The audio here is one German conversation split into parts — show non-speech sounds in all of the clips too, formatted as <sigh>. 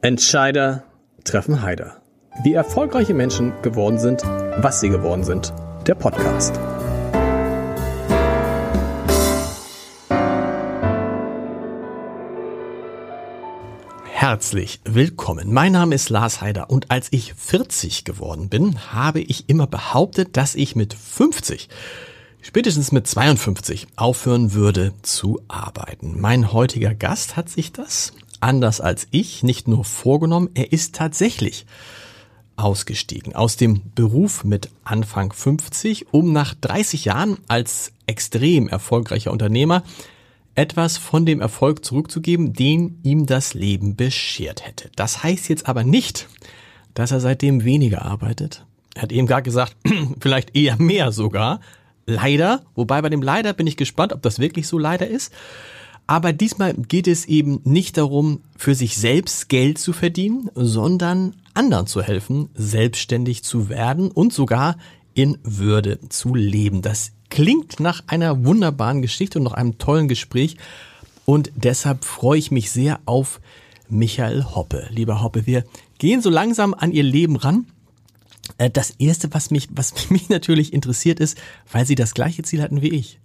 Entscheider treffen Heider. Wie erfolgreiche Menschen geworden sind, was sie geworden sind. Der Podcast. Herzlich willkommen. Mein Name ist Lars Heider und als ich 40 geworden bin, habe ich immer behauptet, dass ich mit 50 spätestens mit 52 aufhören würde zu arbeiten. Mein heutiger Gast hat sich das, anders als ich, nicht nur vorgenommen, er ist tatsächlich ausgestiegen aus dem Beruf mit Anfang 50, um nach 30 Jahren als extrem erfolgreicher Unternehmer etwas von dem Erfolg zurückzugeben, den ihm das Leben beschert hätte. Das heißt jetzt aber nicht, dass er seitdem weniger arbeitet. Er hat eben gar gesagt, <clears throat> vielleicht eher mehr sogar. Leider, wobei bei dem Leider bin ich gespannt, ob das wirklich so leider ist. Aber diesmal geht es eben nicht darum, für sich selbst Geld zu verdienen, sondern anderen zu helfen, selbstständig zu werden und sogar in Würde zu leben. Das klingt nach einer wunderbaren Geschichte und nach einem tollen Gespräch. Und deshalb freue ich mich sehr auf Michael Hoppe. Lieber Hoppe, wir gehen so langsam an Ihr Leben ran. Äh, das erste, was mich, was <laughs> mich natürlich interessiert ist, weil Sie das gleiche Ziel hatten wie ich.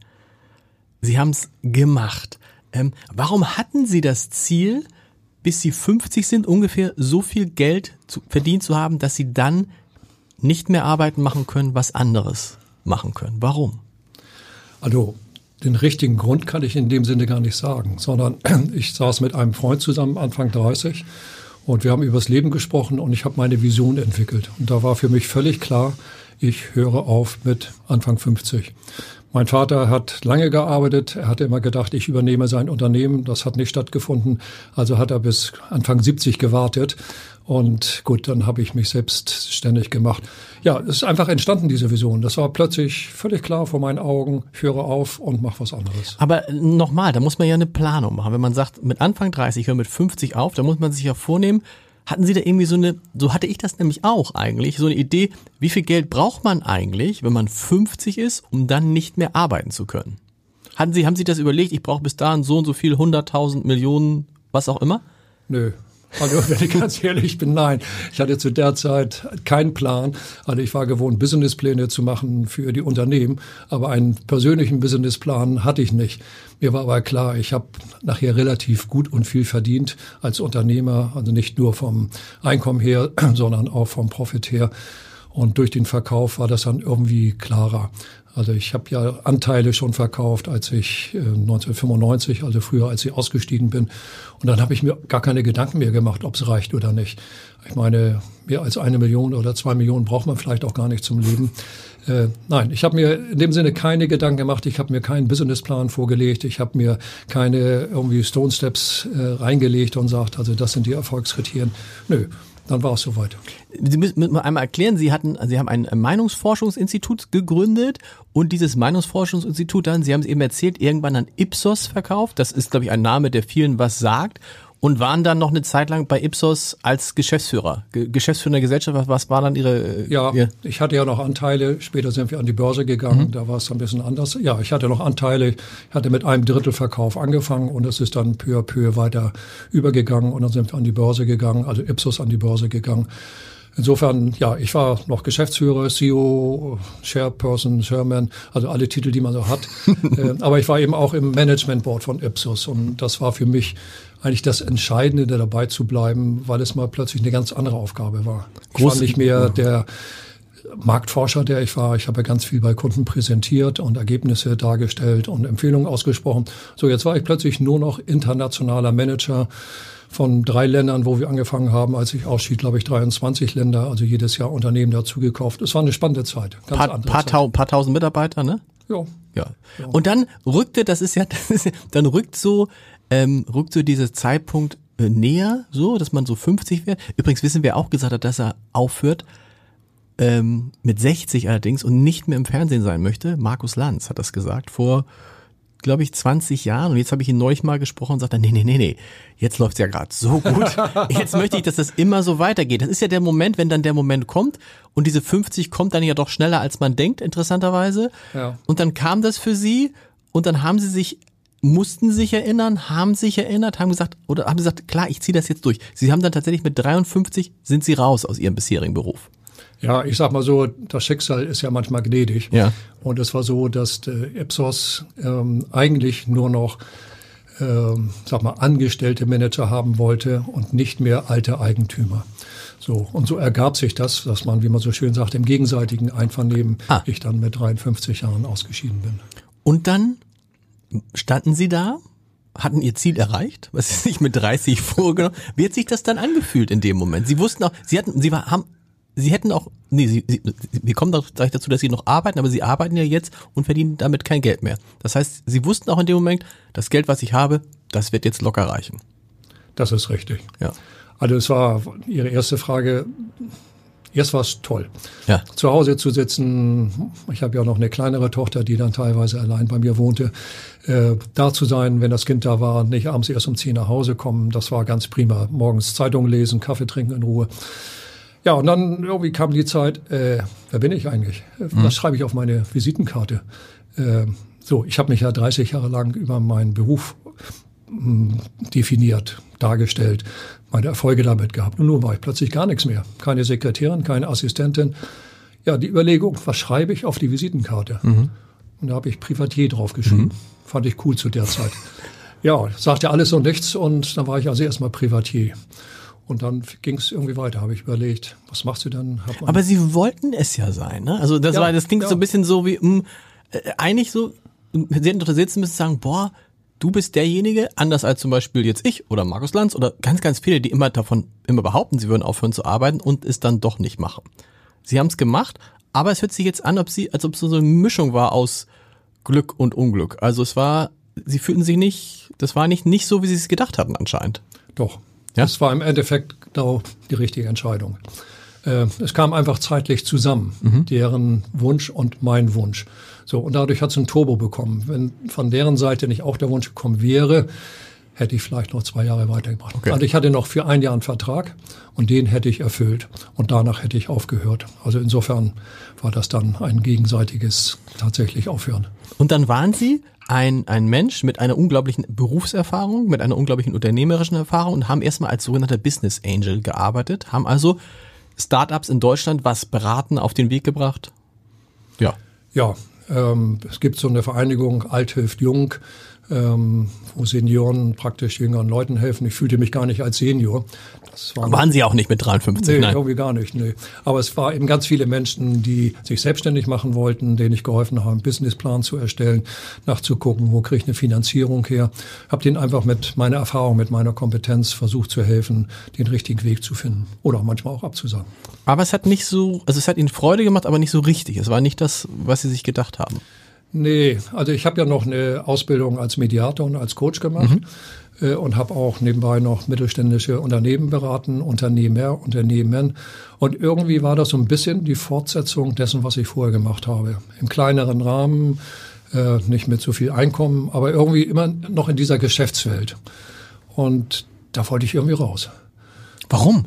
Sie haben es gemacht. Ähm, warum hatten Sie das Ziel, bis Sie 50 sind, ungefähr so viel Geld zu, verdient zu haben, dass Sie dann nicht mehr arbeiten machen können, was anderes machen können? Warum? Also den richtigen Grund kann ich in dem Sinne gar nicht sagen, sondern <clears throat> ich saß mit einem Freund zusammen, Anfang 30, und wir haben über das Leben gesprochen und ich habe meine Vision entwickelt. Und da war für mich völlig klar, ich höre auf mit Anfang 50. Mein Vater hat lange gearbeitet. Er hatte immer gedacht, ich übernehme sein Unternehmen. Das hat nicht stattgefunden. Also hat er bis Anfang 70 gewartet. Und gut, dann habe ich mich selbstständig gemacht. Ja, es ist einfach entstanden, diese Vision. Das war plötzlich völlig klar vor meinen Augen. Höre auf und mache was anderes. Aber nochmal, da muss man ja eine Planung machen. Wenn man sagt, mit Anfang 30, ich höre mit 50 auf, da muss man sich ja vornehmen, hatten Sie da irgendwie so eine, so hatte ich das nämlich auch eigentlich, so eine Idee, wie viel Geld braucht man eigentlich, wenn man 50 ist, um dann nicht mehr arbeiten zu können? Hatten Sie, haben Sie das überlegt, ich brauche bis dahin so und so viel, 100.000 Millionen, was auch immer? Nö, also <laughs> wenn ich ganz ehrlich bin, nein. Ich hatte zu der Zeit keinen Plan. Also ich war gewohnt, Businesspläne zu machen für die Unternehmen, aber einen persönlichen Businessplan hatte ich nicht. Mir war aber klar, ich habe nachher relativ gut und viel verdient als Unternehmer, also nicht nur vom Einkommen her, <clears throat> sondern auch vom Profit her. Und durch den Verkauf war das dann irgendwie klarer. Also ich habe ja Anteile schon verkauft, als ich äh, 1995, also früher, als ich ausgestiegen bin. Und dann habe ich mir gar keine Gedanken mehr gemacht, ob es reicht oder nicht. Ich meine, mehr als eine Million oder zwei Millionen braucht man vielleicht auch gar nicht zum Leben. Äh, nein, ich habe mir in dem Sinne keine Gedanken gemacht. Ich habe mir keinen Businessplan vorgelegt. Ich habe mir keine irgendwie Stone Steps äh, reingelegt und sagt, also das sind die Erfolgskriterien. Nö, dann war es soweit. Sie müssen einmal erklären, Sie hatten, Sie haben ein Meinungsforschungsinstitut gegründet und dieses Meinungsforschungsinstitut dann, Sie haben es eben erzählt, irgendwann an Ipsos verkauft. Das ist, glaube ich, ein Name, der vielen was sagt und waren dann noch eine Zeit lang bei Ipsos als Geschäftsführer, Ge Geschäftsführer der Gesellschaft. Was war dann Ihre? Ja, ihr? ich hatte ja noch Anteile. Später sind wir an die Börse gegangen. Mhm. Da war es ein bisschen anders. Ja, ich hatte noch Anteile. Ich hatte mit einem Drittelverkauf angefangen und es ist dann peu à peu weiter übergegangen und dann sind wir an die Börse gegangen, also Ipsos an die Börse gegangen. Insofern, ja, ich war noch Geschäftsführer, CEO, Chairperson, Chairman, also alle Titel, die man so hat. <laughs> Äh, aber ich war eben auch im Management Board von Ipsos und das war für mich eigentlich das Entscheidende, dabei zu bleiben, weil es mal plötzlich eine ganz andere Aufgabe war. Ich Groß, war nicht mehr ja. der Marktforscher, der ich war. Ich habe ja ganz viel bei Kunden präsentiert und Ergebnisse dargestellt und Empfehlungen ausgesprochen. So, jetzt war ich plötzlich nur noch internationaler Manager von drei Ländern, wo wir angefangen haben. Als ich ausschied, glaube ich, 23 Länder, also jedes Jahr Unternehmen dazu gekauft. Es war eine spannende Zeit. Ganz paar, paar, Zeit. Tau, paar tausend Mitarbeiter, ne? Ja. ja. Ja. Und dann rückte, das ist ja, <laughs> das ist, dann rückt so ähm, rückt so dieser Zeitpunkt äh, näher, so, dass man so 50 wird. Übrigens wissen wir auch gesagt hat, dass er aufhört ähm, mit 60 allerdings und nicht mehr im Fernsehen sein möchte. Markus Lanz hat das gesagt vor, glaube ich, 20 Jahren. Und jetzt habe ich ihn neulich mal gesprochen und sagt er, nee, nee, nee, nee, jetzt läuft's ja gerade so gut. <laughs> Jetzt möchte ich, dass das immer so weitergeht. Das ist ja der Moment, wenn dann der Moment kommt und diese 50 kommt dann ja doch schneller, als man denkt, interessanterweise. Ja. Und dann kam das für sie und dann haben sie sich mussten sich erinnern, haben sich erinnert, haben gesagt, oder haben gesagt, klar, ich ziehe das jetzt durch. Sie haben dann tatsächlich mit 53 sind Sie raus aus Ihrem bisherigen Beruf. Ja, ich sag mal so, das Schicksal ist ja manchmal gnädig. Ja. Und es war so, dass der Ipsos ähm, eigentlich nur noch ähm, sag mal, angestellte Manager haben wollte und nicht mehr alte Eigentümer. So, und so ergab sich das, dass man, wie man so schön sagt, im gegenseitigen Einvernehmen ah. ich dann mit 53 Jahren ausgeschieden bin. Und dann standen Sie da, hatten Ihr Ziel erreicht, was Sie sich mit 30 vorgenommen. Wie hat sich das dann angefühlt in dem Moment? Sie wussten auch, Sie hatten, Sie war, haben, Sie hätten auch, nee, Sie, Sie, wir kommen doch gleich dazu, dass Sie noch arbeiten, aber Sie arbeiten ja jetzt und verdienen damit kein Geld mehr. Das heißt, Sie wussten auch in dem Moment, das Geld, was ich habe, das wird jetzt locker reichen. Das ist richtig. Ja. Also es war Ihre erste Frage. Erst war es toll. Ja. Zu Hause zu sitzen, ich habe ja noch eine kleinere Tochter, die dann teilweise allein bei mir wohnte, äh, da zu sein, wenn das Kind da war, nicht abends erst um zehn nach Hause kommen, das war ganz prima. Morgens Zeitung lesen, Kaffee trinken in Ruhe. Ja, und dann irgendwie kam die Zeit, äh, wer bin ich eigentlich? Was mhm. schreibe ich auf meine Visitenkarte? Äh, so, ich habe mich ja 30 Jahre lang über meinen Beruf definiert, dargestellt, meine Erfolge damit gehabt. Und nun war ich plötzlich gar nichts mehr. Keine Sekretärin, keine Assistentin. Ja, die Überlegung, was schreibe ich auf die Visitenkarte? Mhm. Und da habe ich Privatier draufgeschrieben. Mhm. Fand ich cool zu der Zeit. Ja, sagte alles und nichts und dann war ich also erstmal Privatier. Und dann ging es irgendwie weiter, habe ich überlegt, was machst du dann? Aber Sie wollten es ja sein, ne? Also das ja, war, das klingt ja. so ein bisschen so wie, mh, hm, äh, eigentlich so, Sie hätten doch da sitzen müssen sagen, boah, du bist derjenige, anders als zum Beispiel jetzt ich oder Markus Lanz oder ganz, ganz viele, die immer davon, immer behaupten, sie würden aufhören zu arbeiten und es dann doch nicht machen. Sie haben es gemacht, aber es hört sich jetzt an, ob sie, als ob es so eine Mischung war aus Glück und Unglück. Also es war, sie fühlten sich nicht, das war nicht, nicht so, wie sie es gedacht hatten anscheinend. Doch, ja? Das war im Endeffekt genau die richtige Entscheidung. Äh, es kam einfach zeitlich zusammen, mhm. deren Wunsch und mein Wunsch. So, und dadurch hat es ein Turbo bekommen. Wenn von deren Seite nicht auch der Wunsch gekommen wäre, hätte ich vielleicht noch zwei Jahre weitergebracht. Okay. Also ich hatte noch für ein Jahr einen Vertrag und den hätte ich erfüllt und danach hätte ich aufgehört. Also insofern war das dann ein gegenseitiges tatsächlich Aufhören. Und dann waren Sie ein, ein Mensch mit einer unglaublichen Berufserfahrung, mit einer unglaublichen unternehmerischen Erfahrung und haben erstmal als sogenannter Business Angel gearbeitet, haben also Startups in Deutschland was beraten, auf den Weg gebracht? Ja. Ja, ähm, es gibt so eine Vereinigung Alt hilft Jung ähm, wo Senioren praktisch jüngeren Leuten helfen. Ich fühlte mich gar nicht als Senior. Das war Waren Sie auch nicht mit 53? Nee, nein. irgendwie gar nicht. Nee. Aber es war eben ganz viele Menschen, die sich selbstständig machen wollten, denen ich geholfen habe, einen Businessplan zu erstellen, nachzugucken, wo kriege ich eine Finanzierung her. Habe denen einfach mit meiner Erfahrung, mit meiner Kompetenz versucht zu helfen, den richtigen Weg zu finden oder manchmal auch abzusagen. Aber es hat nicht so, also es hat Ihnen Freude gemacht, aber nicht so richtig. Es war nicht das, was Sie sich gedacht haben. Nee, also ich habe ja noch eine Ausbildung als Mediator und als Coach gemacht mhm. äh, und habe auch nebenbei noch mittelständische Unternehmen beraten, Unternehmer, Unternehmen. Und irgendwie war das so ein bisschen die Fortsetzung dessen, was ich vorher gemacht habe. Im kleineren Rahmen, äh, nicht mit so viel Einkommen, aber irgendwie immer noch in dieser Geschäftswelt. Und da wollte ich irgendwie raus. Warum?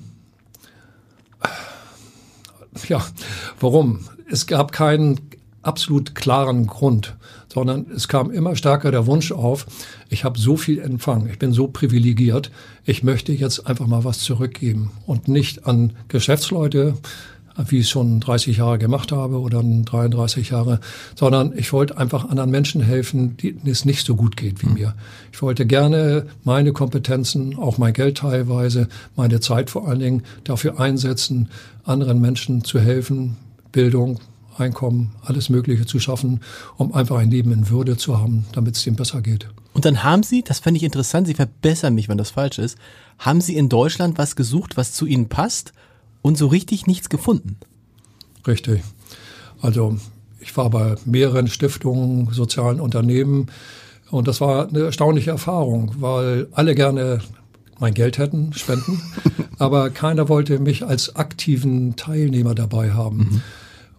Ja, warum? Es gab keinen absolut klaren Grund, sondern es kam immer stärker der Wunsch auf, ich habe so viel empfangen, ich bin so privilegiert, ich möchte jetzt einfach mal was zurückgeben und nicht an Geschäftsleute, wie ich es schon 30 Jahre gemacht habe oder 33 Jahre, sondern ich wollte einfach anderen Menschen helfen, denen es nicht so gut geht wie mhm. mir. Ich wollte gerne meine Kompetenzen, auch mein Geld teilweise, meine Zeit vor allen Dingen dafür einsetzen, anderen Menschen zu helfen, Bildung, Einkommen, alles Mögliche zu schaffen, um einfach ein Leben in Würde zu haben, damit es ihm besser geht. Und dann haben Sie, das fand ich interessant, Sie verbessern mich, wenn das falsch ist, haben Sie in Deutschland was gesucht, was zu Ihnen passt und so richtig nichts gefunden? Richtig. Also ich war bei mehreren Stiftungen, sozialen Unternehmen und das war eine erstaunliche Erfahrung, weil alle gerne mein Geld hätten, spenden, <laughs> aber keiner wollte mich als aktiven Teilnehmer dabei haben. Mhm.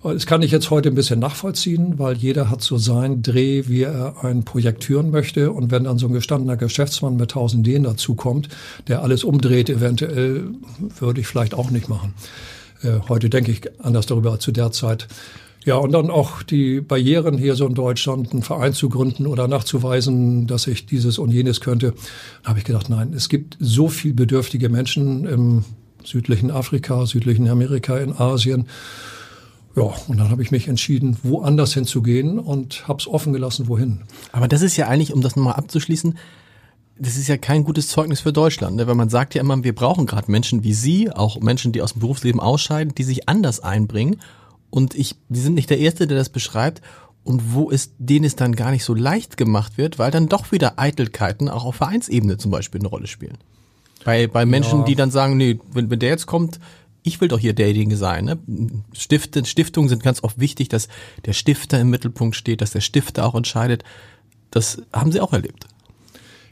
Das kann ich jetzt heute ein bisschen nachvollziehen, weil jeder hat so sein Dreh, wie er ein Projekt führen möchte. Und wenn dann so ein gestandener Geschäftsmann mit tausend Ideen dazukommt, der alles umdreht, eventuell würde ich vielleicht auch nicht machen. Äh, heute denke ich anders darüber als zu der Zeit. Ja, und dann auch die Barrieren hier so in Deutschland, einen Verein zu gründen oder nachzuweisen, dass ich dieses und jenes könnte. Da habe ich gedacht, nein, es gibt so viel bedürftige Menschen im südlichen Afrika, südlichen Amerika, in Asien. Ja, und dann habe ich mich entschieden, woanders hinzugehen und habe es offen gelassen, wohin. Aber das ist ja eigentlich, um das nochmal abzuschließen, das ist ja kein gutes Zeugnis für Deutschland, ne? weil man sagt ja immer, wir brauchen gerade Menschen wie Sie, auch Menschen, die aus dem Berufsleben ausscheiden, die sich anders einbringen und ich, die sind nicht der Erste, der das beschreibt. Und wo es denen es dann gar nicht so leicht gemacht wird, weil dann doch wieder Eitelkeiten auch auf Vereinsebene zum Beispiel eine Rolle spielen. Bei, bei Menschen, ja. die dann sagen, nee, wenn, wenn der jetzt kommt, ich will doch hier derjenige sein. Ne? Stifte, Stiftungen sind ganz oft wichtig, dass der Stifter im Mittelpunkt steht, dass der Stifter auch entscheidet. Das haben Sie auch erlebt.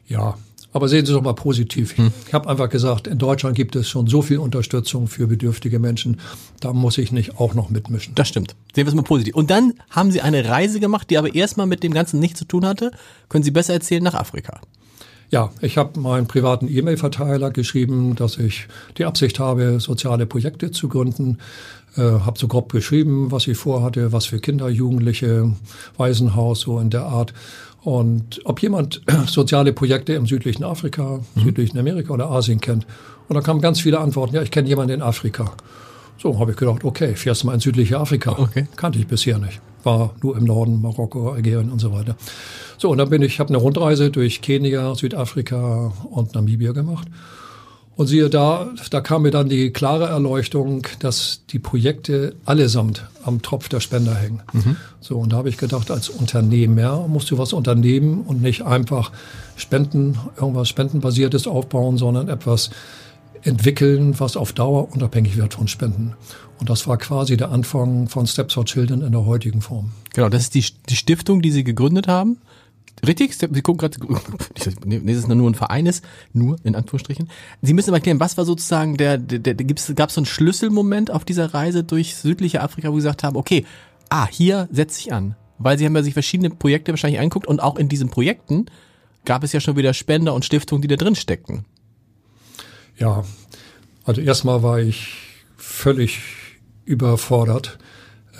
Ja, aber sehen Sie doch mal positiv. Hm. Ich habe einfach gesagt, in Deutschland gibt es schon so viel Unterstützung für bedürftige Menschen. Da muss ich nicht auch noch mitmischen. Das stimmt. Sehen wir es mal positiv. Und dann haben Sie eine Reise gemacht, die aber erstmal mit dem Ganzen nichts zu tun hatte. Können Sie besser erzählen nach Afrika? Ja, ich habe meinen privaten E-Mail-Verteiler geschrieben, dass ich die Absicht habe, soziale Projekte zu gründen. Äh, habe so grob geschrieben, was ich vorhatte, was für Kinder, Jugendliche, Waisenhaus, so in der Art. Und ob jemand <clears throat> soziale Projekte im südlichen Afrika, mhm. südlichen Amerika oder Asien kennt. Und da kamen ganz viele Antworten, ja, ich kenne jemanden in Afrika. So habe ich gedacht, okay, fährst du mal in südliche Afrika. Okay. Kannte ich bisher nicht. War nur im Norden, Marokko, Algerien und so weiter. So, und dann bin ich, habe eine Rundreise durch Kenia, Südafrika und Namibia gemacht. Und siehe da, da kam mir dann die klare Erleuchtung, dass die Projekte allesamt am Tropf der Spender hängen. Mhm. So, und da habe ich gedacht, als Unternehmer musst du was unternehmen und nicht einfach Spenden, irgendwas Spendenbasiertes aufbauen, sondern etwas entwickeln, was auf Dauer unabhängig wird von Spenden. Und das war quasi der Anfang von Steps for Children in der heutigen Form. Genau, das ist die, die Stiftung, die Sie gegründet haben. Richtig? Sie gucken gerade, <laughs> nee, das ist nur ein Verein ist, nur in Anführungsstrichen. Sie müssen aber erklären, was war sozusagen der, der, der gab es so einen Schlüsselmoment auf dieser Reise durch südliche Afrika, wo Sie gesagt haben, okay, ah, hier setze ich an. Weil Sie haben ja sich verschiedene Projekte wahrscheinlich angeguckt und auch in diesen Projekten gab es ja schon wieder Spender und Stiftungen, die da drin steckten. Ja, also erstmal war ich völlig überfordert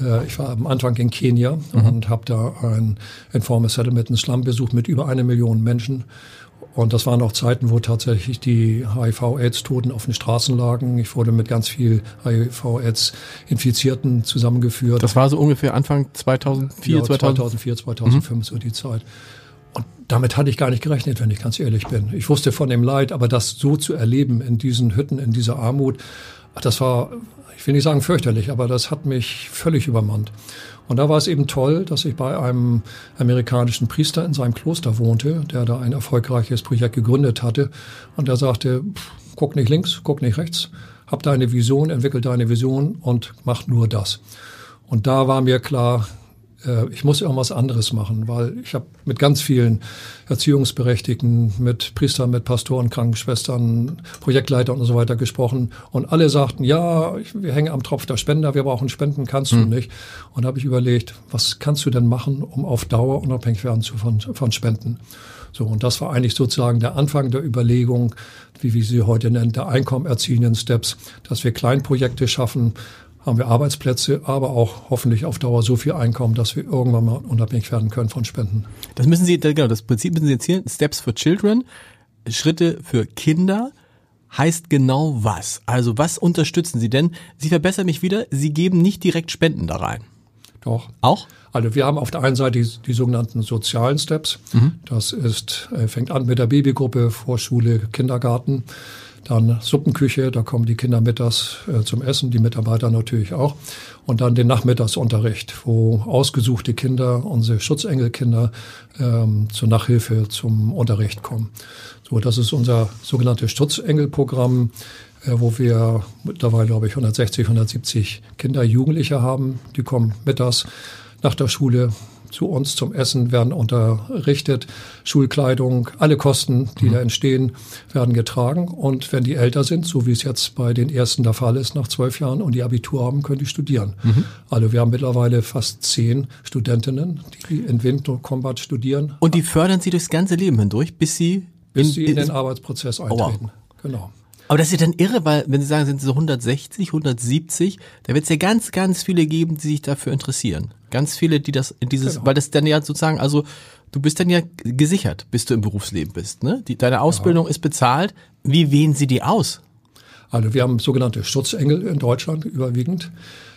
äh, ich war am Anfang in Kenia mhm. und habe da ein Informal Settlement in Slum besucht mit über eine Million Menschen. Und das waren auch Zeiten, wo tatsächlich die HIV-Aids-Toten auf den Straßen lagen. Ich wurde mit ganz viel HIV-Aids-Infizierten zusammengeführt. Das war so ungefähr Anfang 2004, ja, 2004, 2005, mhm. so die Zeit. Damit hatte ich gar nicht gerechnet, wenn ich ganz ehrlich bin. Ich wusste von dem Leid, aber das so zu erleben in diesen Hütten, in dieser Armut, das war ich will nicht sagen fürchterlich, aber das hat mich völlig übermannt. Und da war es eben toll, dass ich bei einem amerikanischen Priester in seinem Kloster wohnte, der da ein erfolgreiches Projekt gegründet hatte. Und der sagte, guck nicht links, guck nicht rechts, hab deine Vision, entwickel deine Vision und mach nur das. Und da war mir klar, äh, ich muss irgendwas anderes machen, weil ich habe mit ganz vielen Erziehungsberechtigten, mit Priestern, mit Pastoren, Krankenschwestern, Projektleitern und so weiter gesprochen und alle sagten, ja, wir hängen am Tropf der Spender, wir brauchen Spenden, kannst du hm. nicht. Und da habe ich überlegt, was kannst du denn machen, um auf Dauer unabhängig werden zu von, von Spenden? So, und das war eigentlich sozusagen der Anfang der Überlegung, wie wir sie heute nennen, der einkommenerziehenden Steps, dass wir Kleinprojekte schaffen, haben wir Arbeitsplätze, aber auch hoffentlich auf Dauer so viel Einkommen, dass wir irgendwann mal unabhängig werden können von Spenden. Das müssen Sie, genau, das Prinzip müssen Sie erzählen. Steps for Children, Schritte für Kinder heißt genau was? Also was unterstützen Sie denn? Sie verbessern mich wieder, Sie geben nicht direkt Spenden da rein. Doch. Auch? Also wir haben auf der einen Seite die, die sogenannten sozialen Steps. Mhm. Das ist, äh, fängt an mit der Babygruppe, Vorschule, Kindergarten. Dann Suppenküche, da kommen die Kinder mittags äh, zum Essen, die Mitarbeiter natürlich auch. Und dann den Nachmittagsunterricht, wo ausgesuchte Kinder, unsere Schutzengelkinder, ähm, zur Nachhilfe zum Unterricht kommen. So, das ist unser sogenanntes Schutzengelprogramm, äh, wo wir mittlerweile, glaube ich, 160, 170 Kinder, Jugendliche haben. Die kommen mittags nach der Schule zu uns zum Essen, werden unterrichtet, Schulkleidung, alle Kosten, die mhm. da entstehen, werden getragen. Und wenn die älter sind, so wie es jetzt bei den ersten der Fall ist, nach zwölf Jahren und die Abitur haben, können die studieren. Mhm. Also wir haben mittlerweile fast zehn Studentinnen, die in Winter Combat studieren. Und die fördern sie durchs ganze Leben hindurch, bis sie bis in, sie in den Arbeitsprozess eintreten. Oh wow. Genau. Aber das ist ja dann irre, weil wenn Sie sagen, sind so 160, 170, da wird es ja ganz, ganz viele geben, die sich dafür interessieren. Ganz viele, die das in dieses, genau. weil das dann ja sozusagen, also du bist dann ja gesichert, bis du im Berufsleben bist. Ne? Die, deine Ausbildung ja. ist bezahlt. Wie wählen Sie die aus? Also wir haben sogenannte Schutzengel in Deutschland überwiegend.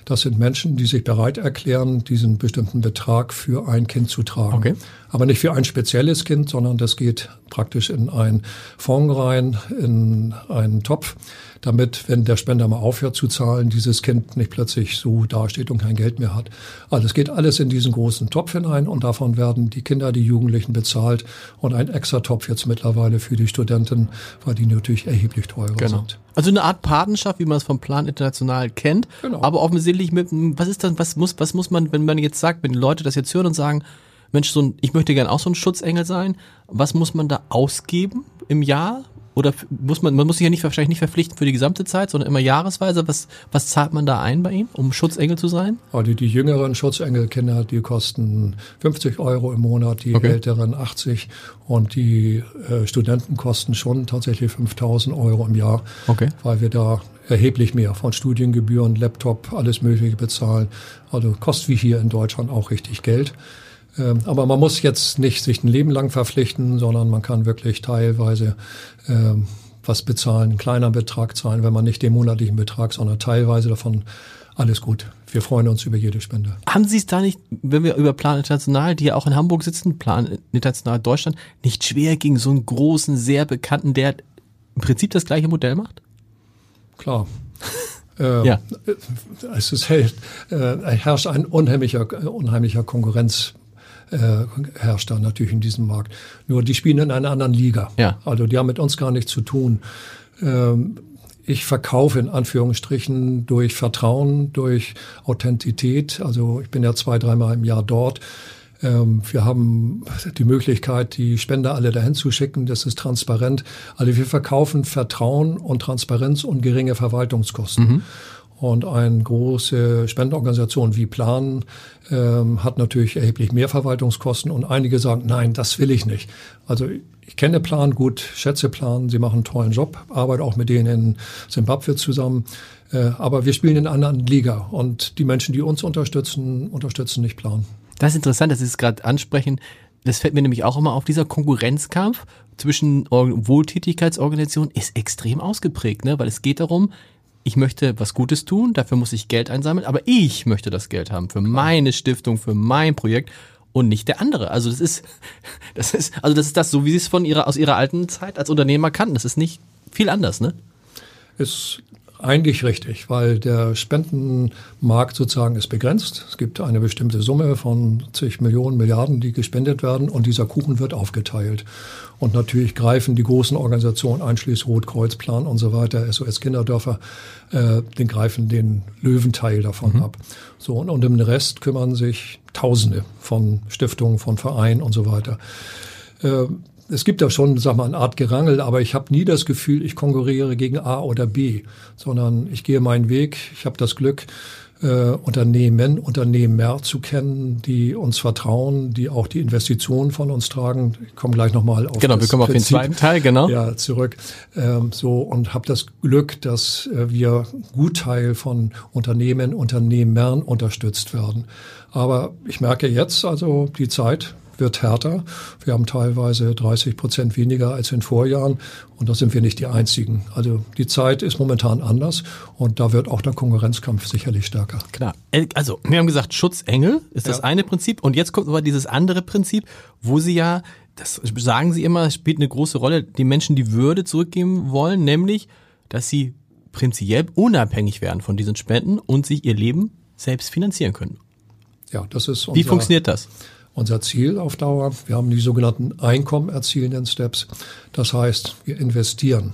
Das sind Menschen, die sich bereit erklären, diesen bestimmten Betrag für ein Kind zu tragen. Okay. Aber nicht für ein spezielles Kind, sondern das geht praktisch in einen Fonds rein, in einen Topf damit, wenn der Spender mal aufhört zu zahlen, dieses Kind nicht plötzlich so dasteht und kein Geld mehr hat. Also es geht alles in diesen großen Topf hinein und davon werden die Kinder, die Jugendlichen bezahlt und ein extra Topf jetzt mittlerweile für die Studenten, weil die natürlich erheblich teurer genau. sind. Also eine Art Patenschaft, wie man es vom Plan International kennt, genau. aber offensichtlich mit, was ist dann, was muss, was muss man, wenn man jetzt sagt, wenn die Leute das jetzt hören und sagen, Mensch, so ein, ich möchte gern auch so ein Schutzengel sein, was muss man da ausgeben im Jahr? Oder muss man, man muss sich ja nicht wahrscheinlich nicht verpflichten für die gesamte Zeit, sondern immer jahresweise. Was, was zahlt man da ein bei ihm, um Schutzengel zu sein? Oh, die, die jüngeren Schutzengelkinder, die kosten 50 Euro im Monat, die okay. älteren 80 und die äh, Studenten kosten schon tatsächlich 5000 Euro im Jahr, okay. weil wir da erheblich mehr von Studiengebühren, Laptop, alles Mögliche bezahlen. Also kostet wie hier in Deutschland auch richtig Geld. Ähm, aber man muss jetzt nicht sich ein Leben lang verpflichten, sondern man kann wirklich teilweise was bezahlen, einen kleiner Betrag zahlen, wenn man nicht den monatlichen Betrag, sondern teilweise davon. Alles gut. Wir freuen uns über jede Spende. Haben Sie es da nicht, wenn wir über Plan International, die ja auch in Hamburg sitzen, Plan International Deutschland, nicht schwer gegen so einen großen, sehr bekannten, der im Prinzip das gleiche Modell macht? Klar. <laughs> Äh, ja. Es ist, äh, herrscht ein unheimlicher, unheimlicher Konkurrenz äh, herrscht da natürlich in diesem Markt. Nur die spielen in einer anderen Liga. Ja. Also die haben mit uns gar nichts zu tun. Ähm, ich verkaufe in Anführungsstrichen durch Vertrauen, durch Authentität. Also ich bin ja zwei, dreimal im Jahr dort. Ähm, wir haben die Möglichkeit, die Spender alle dahin zu schicken. Das ist transparent. Also wir verkaufen Vertrauen und Transparenz und geringe Verwaltungskosten. Mhm. Und eine große Spendenorganisation wie Plan ähm, hat natürlich erheblich mehr Verwaltungskosten und einige sagen, nein, das will ich nicht. Also ich kenne Plan gut, schätze Plan, sie machen einen tollen Job, arbeite auch mit denen in Simbabwe zusammen. Äh, aber wir spielen in einer anderen Liga und die Menschen, die uns unterstützen, unterstützen nicht Plan. Das ist interessant, dass Sie es gerade ansprechen. Das fällt mir nämlich auch immer auf. Dieser Konkurrenzkampf zwischen Wohltätigkeitsorganisationen ist extrem ausgeprägt, ne? weil es geht darum, ich möchte was Gutes tun, dafür muss ich Geld einsammeln, aber ich möchte das Geld haben für meine Stiftung, für mein Projekt und nicht der andere. Also das ist, <laughs> das ist, also das ist das, so wie Sie es von Ihrer, aus Ihrer alten Zeit als Unternehmer kannten. Das ist nicht viel anders, ne? Ist eigentlich richtig, weil der Spendenmarkt sozusagen ist begrenzt. Es gibt eine bestimmte Summe von zig Millionen, Milliarden, die gespendet werden und dieser Kuchen wird aufgeteilt. Und natürlich greifen die großen Organisationen, einschließlich Rotkreuzplan und so weiter, SOS Kinderdörfer, äh, den greifen den Löwenteil davon mhm. ab. So, und, und im Rest kümmern sich Tausende von Stiftungen, von Vereinen und so weiter. Äh, es gibt da schon, sag mal, eine Art Gerangel, aber ich habe nie das Gefühl, ich konkurriere gegen A oder B, sondern ich gehe meinen Weg. Ich habe das Glück, äh, Unternehmen, Unternehmer zu kennen, die uns vertrauen, die auch die Investitionen von uns tragen. Ich komme gleich nochmal auf Genau, wir kommen Prinzip, auf den zweiten Teil, genau. Ja, zurück. Ähm, so und habe das Glück, dass äh, wir Gutteil von Unternehmen, Unternehmern unterstützt werden. Aber ich merke jetzt, also die Zeit wird härter. Wir haben teilweise 30 Prozent weniger als in Vorjahren und da sind wir nicht die Einzigen. Also die Zeit ist momentan anders und da wird auch der Konkurrenzkampf sicherlich stärker. Klar. Also wir haben gesagt, Schutzengel ist ja. das eine Prinzip und jetzt kommt aber dieses andere Prinzip, wo Sie ja, das sagen Sie immer, spielt eine große Rolle, die Menschen die Würde zurückgeben wollen, nämlich, dass sie prinzipiell unabhängig werden von diesen Spenden und sich ihr Leben selbst finanzieren können. Ja, das ist unser, Wie funktioniert das? Unser Ziel auf Dauer. Wir haben die sogenannten Einkommen erzielenden Steps. Das heißt, wir investieren.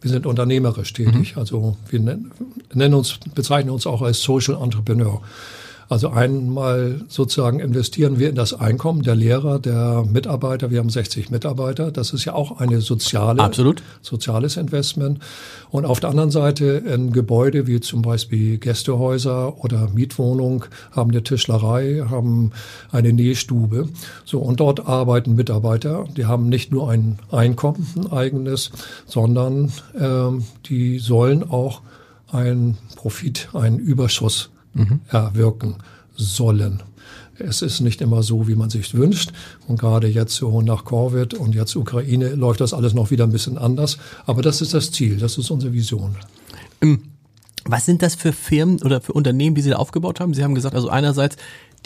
Wir sind unternehmerisch tätig. Mhm. Also wir nennen uns, bezeichnen uns auch als Social Entrepreneur. Also einmal sozusagen investieren wir in das Einkommen der Lehrer, der Mitarbeiter. Wir haben 60 Mitarbeiter. Das ist ja auch eine soziale, Absolut. soziales Investment. Und auf der anderen Seite in Gebäude wie zum Beispiel Gästehäuser oder Mietwohnung haben eine Tischlerei, haben eine Nähstube. So, und dort arbeiten Mitarbeiter. Die haben nicht nur ein Einkommen, ein eigenes, sondern ähm, die sollen auch ein Profit, einen Überschuss mhm. erwirken sollen. Es ist nicht immer so, wie man sich wünscht. Und gerade jetzt so nach Covid und jetzt Ukraine läuft das alles noch wieder ein bisschen anders. Aber das ist das Ziel, das ist unsere Vision. Ähm, was sind das für Firmen oder für Unternehmen, die Sie da aufgebaut haben? Sie haben gesagt, also einerseits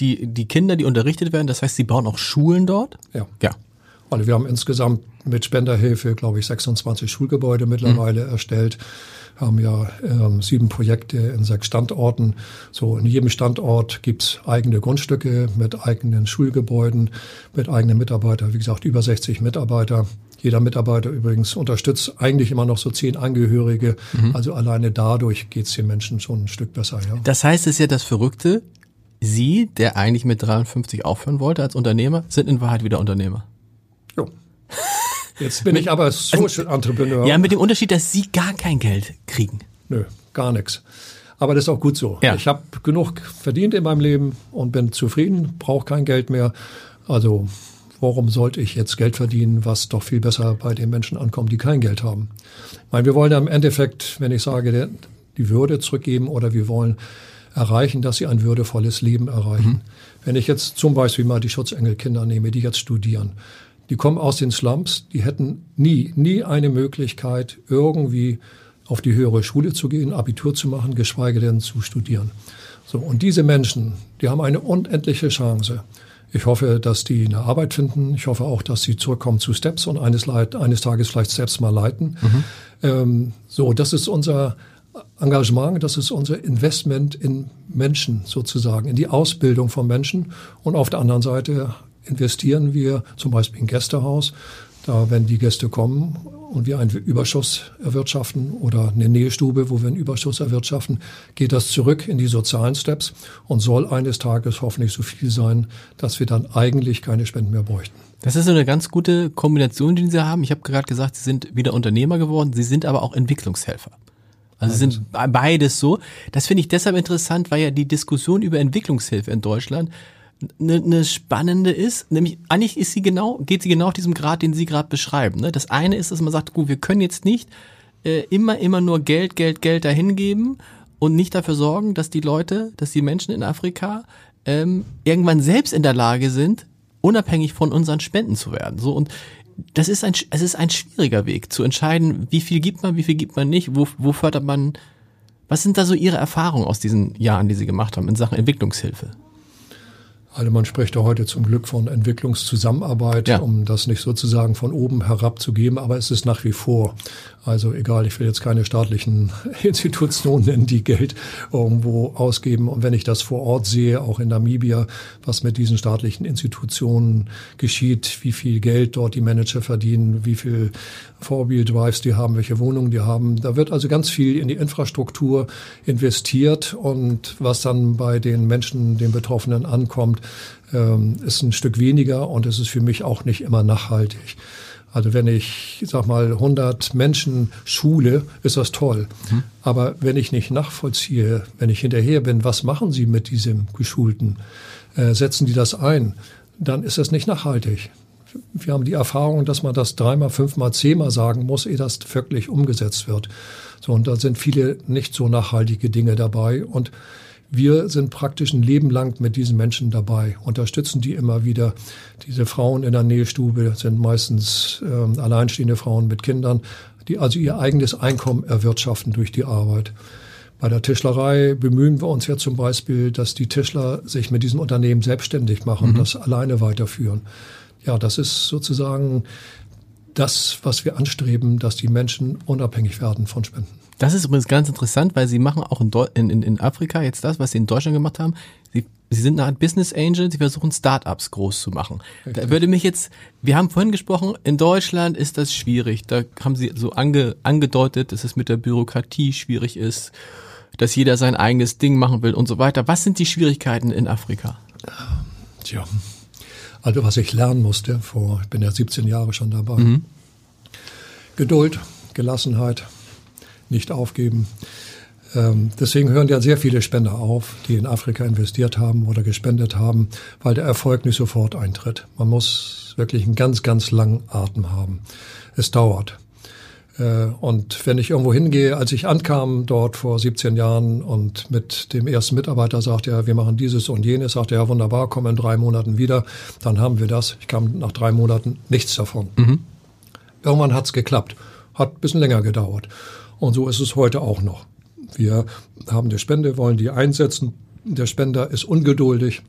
die, die Kinder, die unterrichtet werden, das heißt, Sie bauen auch Schulen dort? Ja. Ja. Also wir haben insgesamt mit Spenderhilfe, glaube ich, 26 Schulgebäude mittlerweile mhm. erstellt haben ja ähm, sieben Projekte in sechs Standorten. So in jedem Standort gibt's eigene Grundstücke mit eigenen Schulgebäuden, mit eigenen Mitarbeitern. Wie gesagt, über 60 Mitarbeiter. Jeder Mitarbeiter übrigens unterstützt eigentlich immer noch so zehn Angehörige. Mhm. Also alleine dadurch geht's den Menschen schon ein Stück besser. Ja. Das heißt, es ist ja das Verrückte. Sie, der eigentlich mit 53 aufhören wollte als Unternehmer, sind in Wahrheit wieder Unternehmer. Jo. <laughs> Jetzt bin ich aber Social Entrepreneur. Ja, mit dem Unterschied, dass Sie gar kein Geld kriegen. Nö, gar nichts. Aber das ist auch gut so. Ja. Ich habe genug verdient in meinem Leben und bin zufrieden, brauche kein Geld mehr. Also warum sollte ich jetzt Geld verdienen, was doch viel besser bei den Menschen ankommt, die kein Geld haben? Ich meine, wir wollen ja im Endeffekt, wenn ich sage, die Würde zurückgeben oder wir wollen erreichen, dass sie ein würdevolles Leben erreichen. Mhm. Wenn ich jetzt zum Beispiel mal die Schutzengelkinder nehme, die jetzt studieren, die kommen aus den Slums, die hätten nie, nie eine Möglichkeit, irgendwie auf die höhere Schule zu gehen, Abitur zu machen, geschweige denn zu studieren. So, und diese Menschen, die haben eine unendliche Chance. Ich hoffe, dass die eine Arbeit finden. Ich hoffe auch, dass sie zurückkommen zu Steps und eines, eines Tages vielleicht Steps mal leiten. Mhm. Ähm, so, das ist unser Engagement, das ist unser Investment in Menschen sozusagen, in die Ausbildung von Menschen. Und auf der anderen Seite investieren wir zum Beispiel in Gästehaus. Da, wenn die Gäste kommen und wir einen Überschuss erwirtschaften oder eine Nähstube, wo wir einen Überschuss erwirtschaften, geht das zurück in die sozialen Steps und soll eines Tages hoffentlich so viel sein, dass wir dann eigentlich keine Spenden mehr bräuchten. Das ist so eine ganz gute Kombination, die Sie haben. Ich habe gerade gesagt, Sie sind wieder Unternehmer geworden, Sie sind aber auch Entwicklungshelfer. Also beides. sind beides so. Das finde ich deshalb interessant, weil ja die Diskussion über Entwicklungshilfe in Deutschland eine, eine spannende ist, nämlich eigentlich ist sie genau, geht sie genau auf diesem Grad, den Sie gerade beschreiben. Ne? Das eine ist, dass man sagt, gut, wir können jetzt nicht äh, immer, immer nur Geld, Geld, Geld dahin geben und nicht dafür sorgen, dass die Leute, dass die Menschen in Afrika ähm, irgendwann selbst in der Lage sind, unabhängig von unseren Spenden zu werden. So und das ist ein, es ist ein schwieriger Weg zu entscheiden, wie viel gibt man, wie viel gibt man nicht, wo, wo fördert man. Was sind da so Ihre Erfahrungen aus diesen Jahren, die Sie gemacht haben in Sachen Entwicklungshilfe? Also man spricht ja heute zum Glück von Entwicklungszusammenarbeit, ja. um das nicht sozusagen von oben herab zu geben, aber es ist nach wie vor also egal, ich will jetzt keine staatlichen <laughs> Institutionen nennen, die Geld irgendwo ausgeben. Und wenn ich das vor Ort sehe, auch in Namibia, was mit diesen staatlichen Institutionen geschieht, wie viel Geld dort die Manager verdienen, wie viel Four-Wheel-Drives die haben, welche Wohnungen die haben. Da wird also ganz viel in die Infrastruktur investiert und was dann bei den Menschen, den Betroffenen ankommt, ähm, ist ein Stück weniger und es ist für mich auch nicht immer nachhaltig. Also wenn ich, sag mal, 100 Menschen schule, ist das toll. Mhm. Aber wenn ich nicht nachvollziehe, wenn ich hinterher bin, was machen sie mit diesem Geschulten? Äh, setzen die das ein? Dann ist das nicht nachhaltig. Wir haben die Erfahrung, dass man das dreimal, fünfmal, zehnmal sagen muss, ehe das wirklich umgesetzt wird. So, und da sind viele nicht so nachhaltige Dinge dabei. Und wir sind praktisch ein Leben lang mit diesen Menschen dabei, unterstützen die immer wieder. Diese Frauen in der Nähstube sind meistens äh, alleinstehende Frauen mit Kindern, die also ihr eigenes Einkommen erwirtschaften durch die Arbeit. Bei der Tischlerei bemühen wir uns ja zum Beispiel, dass die Tischler sich mit diesem Unternehmen selbstständig machen, mhm. das alleine weiterführen. Ja, das ist sozusagen das, was wir anstreben, dass die Menschen unabhängig werden von Spenden. Das ist übrigens ganz interessant, weil sie machen auch in, in, in Afrika jetzt das, was sie in Deutschland gemacht haben. Sie, sie sind eine Art Business Angel, sie versuchen Startups groß zu machen. Richtig. Da würde mich jetzt, wir haben vorhin gesprochen, in Deutschland ist das schwierig. Da haben sie so ange, angedeutet, dass es mit der Bürokratie schwierig ist dass jeder sein eigenes Ding machen will und so weiter. Was sind die Schwierigkeiten in Afrika? Tja, also was ich lernen musste, vor, ich bin ja 17 Jahre schon dabei. Mhm. Geduld, Gelassenheit, nicht aufgeben. Ähm, deswegen hören ja sehr viele Spender auf, die in Afrika investiert haben oder gespendet haben, weil der Erfolg nicht sofort eintritt. Man muss wirklich einen ganz, ganz langen Atem haben. Es dauert. Äh, und wenn ich irgendwo hingehe, als ich ankam dort vor 17 Jahren und mit dem ersten Mitarbeiter sagte er, wir machen dieses und jenes, sagte er, ja wunderbar, komm in drei Monaten wieder, dann haben wir das. Ich kam nach drei Monaten nichts davon. Mhm. Irgendwann hat's geklappt. Hat ein bisschen länger gedauert. Und so ist es heute auch noch. Wir haben eine Spende, wollen die einsetzen. Der Spender ist ungeduldig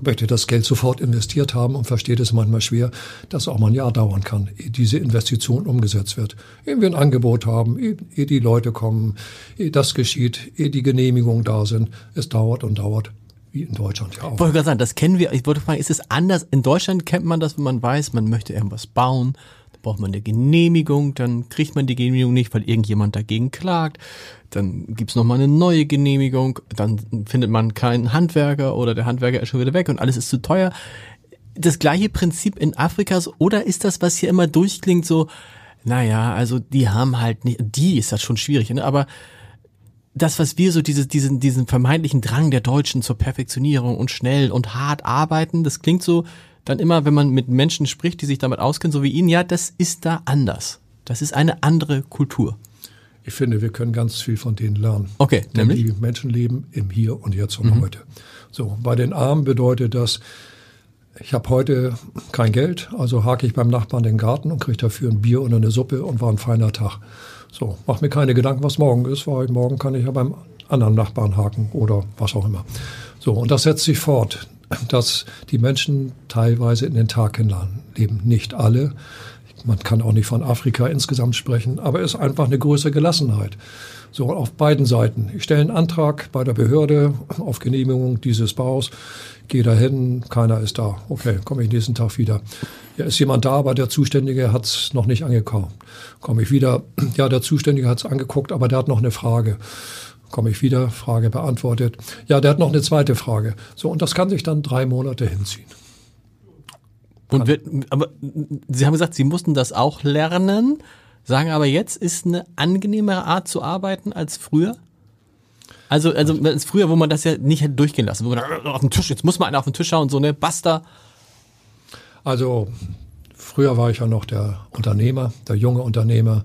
möchte das Geld sofort investiert haben und versteht es manchmal schwer, dass auch mal ein Jahr dauern kann, ehe diese Investition umgesetzt wird. Ehe wir ein Angebot haben, ehe, die Leute kommen, ehe das geschieht, ehe die Genehmigungen da sind. Es dauert und dauert wie in Deutschland ja auch. Wollte gerade sagen, das kennen wir. Ich wollte fragen, ist es anders? In Deutschland kennt man das, wenn man weiß, man möchte irgendwas bauen braucht man eine Genehmigung, dann kriegt man die Genehmigung nicht, weil irgendjemand dagegen klagt. Dann gibt's noch mal eine neue Genehmigung, dann findet man keinen Handwerker oder der Handwerker ist schon wieder weg und alles ist zu teuer. Das gleiche Prinzip in Afrika oder ist das, was hier immer durchklingt, so, naja, also die haben halt nicht, die ist das schon schwierig, ne? aber das, was wir so diese, diesen, diesen vermeintlichen Drang der Deutschen zur Perfektionierung und schnell und hart arbeiten, das klingt so, dann immer, wenn man mit Menschen spricht, die sich damit auskennen, so wie ihn, ja, das ist da anders. Das ist eine andere Kultur. Ich finde, wir können ganz viel von denen lernen. Okay, Denn nämlich? Die Menschen leben im Hier und Jetzt und mhm. heute. So, bei den Armen bedeutet das, ich habe heute kein Geld, also hake ich beim Nachbarn den Garten und kriege dafür ein Bier oder eine Suppe und war ein feiner Tag. So, mach mir keine Gedanken, was morgen ist, weil morgen kann ich ja beim anderen Nachbarn haken oder was auch immer. So, und das setzt sich fort dass die Menschen teilweise in den Tag hinein leben. Nicht alle. Man kann auch nicht von Afrika insgesamt sprechen, aber es ist einfach eine größere Gelassenheit. So auf beiden Seiten. Ich stelle einen Antrag bei der Behörde auf Genehmigung dieses Baus, gehe dahin, keiner ist da. Okay, komme ich nächsten Tag wieder. Ja, ist jemand da, aber der Zuständige hat es noch nicht angekommen. Komme ich wieder, ja, der Zuständige hat es angeguckt, aber der hat noch eine Frage komme ich wieder, Frage beantwortet. Ja, der hat noch eine zweite Frage. So, und das kann sich dann drei Monate hinziehen. Und wir, aber Sie haben gesagt, Sie mussten das auch lernen, sagen aber jetzt ist eine angenehmere Art zu arbeiten als früher? Also, also als früher, wo man das ja nicht hätte durchgehen lassen, wo man auf den Tisch, jetzt muss man einer auf den Tisch schauen, so ne, basta. Also früher war ich ja noch der Unternehmer, der junge Unternehmer,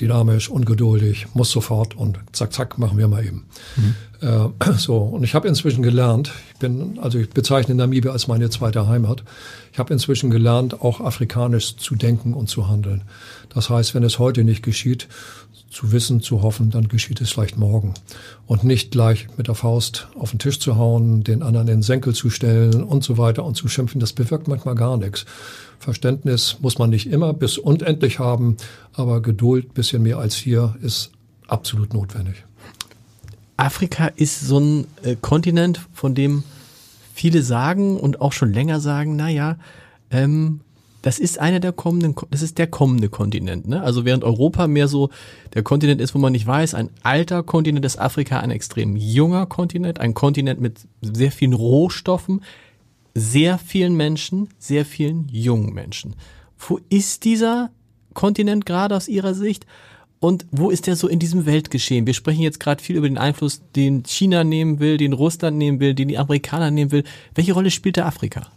dynamisch, ungeduldig, muss sofort und zack, zack, machen wir mal eben. Mhm. Äh, <clears throat> so, und ich habe inzwischen gelernt, ich bin, also ich bezeichne Namibia als meine zweite Heimat. Ich habe inzwischen gelernt, auch afrikanisch zu denken und zu handeln. Das heißt, wenn es heute nicht geschieht, zu wissen, zu hoffen, dann geschieht es vielleicht morgen. Und nicht gleich mit der Faust auf den Tisch zu hauen, den anderen in den Senkel zu stellen und so weiter und zu schimpfen, das bewirkt manchmal gar nichts. Verständnis muss man nicht immer bis unendlich haben, aber Geduld, bisschen mehr als hier, ist absolut notwendig. Afrika ist so ein äh, Kontinent, von dem viele sagen und auch schon länger sagen, naja, ähm, das ist einer der kommenden, das ist der kommende Kontinent. Ne? Also während Europa mehr so der Kontinent ist, wo man nicht weiß, ein alter Kontinent ist Afrika ein extrem junger Kontinent, ein Kontinent mit sehr vielen Rohstoffen, sehr vielen Menschen, sehr vielen jungen Menschen. Wo ist dieser Kontinent gerade aus Ihrer Sicht? Und wo ist der so in diesem Weltgeschehen? Wir sprechen jetzt gerade viel über den Einfluss, den China nehmen will, den Russland nehmen will, den die Amerikaner nehmen will. Welche Rolle spielt da Afrika?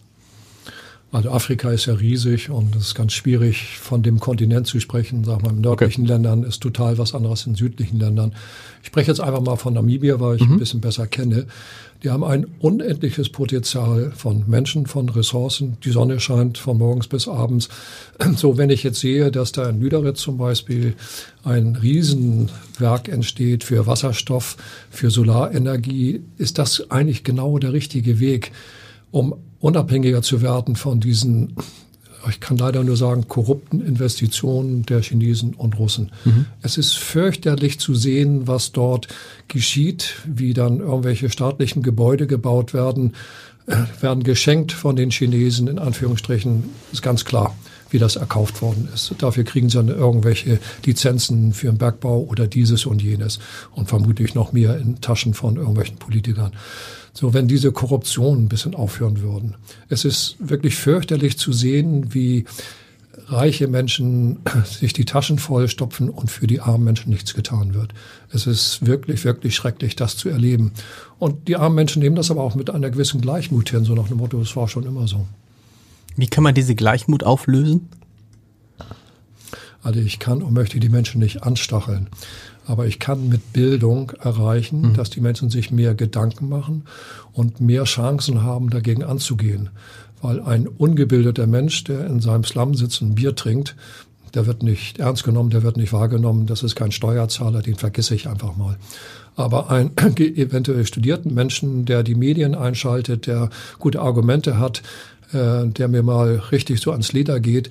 Also Afrika ist ja riesig und es ist ganz schwierig, von dem Kontinent zu sprechen. Sag mal, in nördlichen okay. Ländern ist total was anderes in südlichen Ländern. Ich spreche jetzt einfach mal von Namibia, weil ich mhm. ein bisschen besser kenne. Die haben ein unendliches Potenzial von Menschen, von Ressourcen. Die Sonne scheint von morgens bis abends. <clears throat> So, wenn ich jetzt sehe, dass da in Lüderitz zum Beispiel ein Riesenwerk entsteht für Wasserstoff, für Solarenergie, ist das eigentlich genau der richtige Weg, um unabhängiger zu werden von diesen ich kann leider nur sagen, korrupten Investitionen der Chinesen und Russen. Mhm. Es ist fürchterlich zu sehen, was dort geschieht, wie dann irgendwelche staatlichen Gebäude gebaut werden, äh, werden geschenkt von den Chinesen, in Anführungsstrichen, ist ganz klar. Wie das erkauft worden ist. Dafür kriegen sie dann irgendwelche Lizenzen für den Bergbau oder dieses und jenes und vermutlich noch mehr in Taschen von irgendwelchen Politikern. So, wenn diese Korruption ein bisschen aufhören würden. Es ist wirklich fürchterlich zu sehen, wie reiche Menschen <clears throat> sich die Taschen vollstopfen und für die armen Menschen nichts getan wird. Es ist wirklich, wirklich schrecklich, das zu erleben. Und die armen Menschen nehmen das aber auch mit einer gewissen Gleichmut hin, so nach dem Motto, es war schon immer so. Wie kann man diese Gleichmut auflösen? Also ich kann und möchte die Menschen nicht anstacheln. Aber ich kann mit Bildung erreichen, mhm. dass die Menschen sich mehr Gedanken machen und mehr Chancen haben, dagegen anzugehen. Weil ein ungebildeter Mensch, der in seinem Slum sitzt und Bier trinkt, der wird nicht ernst genommen, der wird nicht wahrgenommen, das ist kein Steuerzahler, den vergesse ich einfach mal. Aber ein <clears throat> eventuell studierten Menschen, der die Medien einschaltet, der gute Argumente hat, äh, der mir mal richtig so ans Leder geht,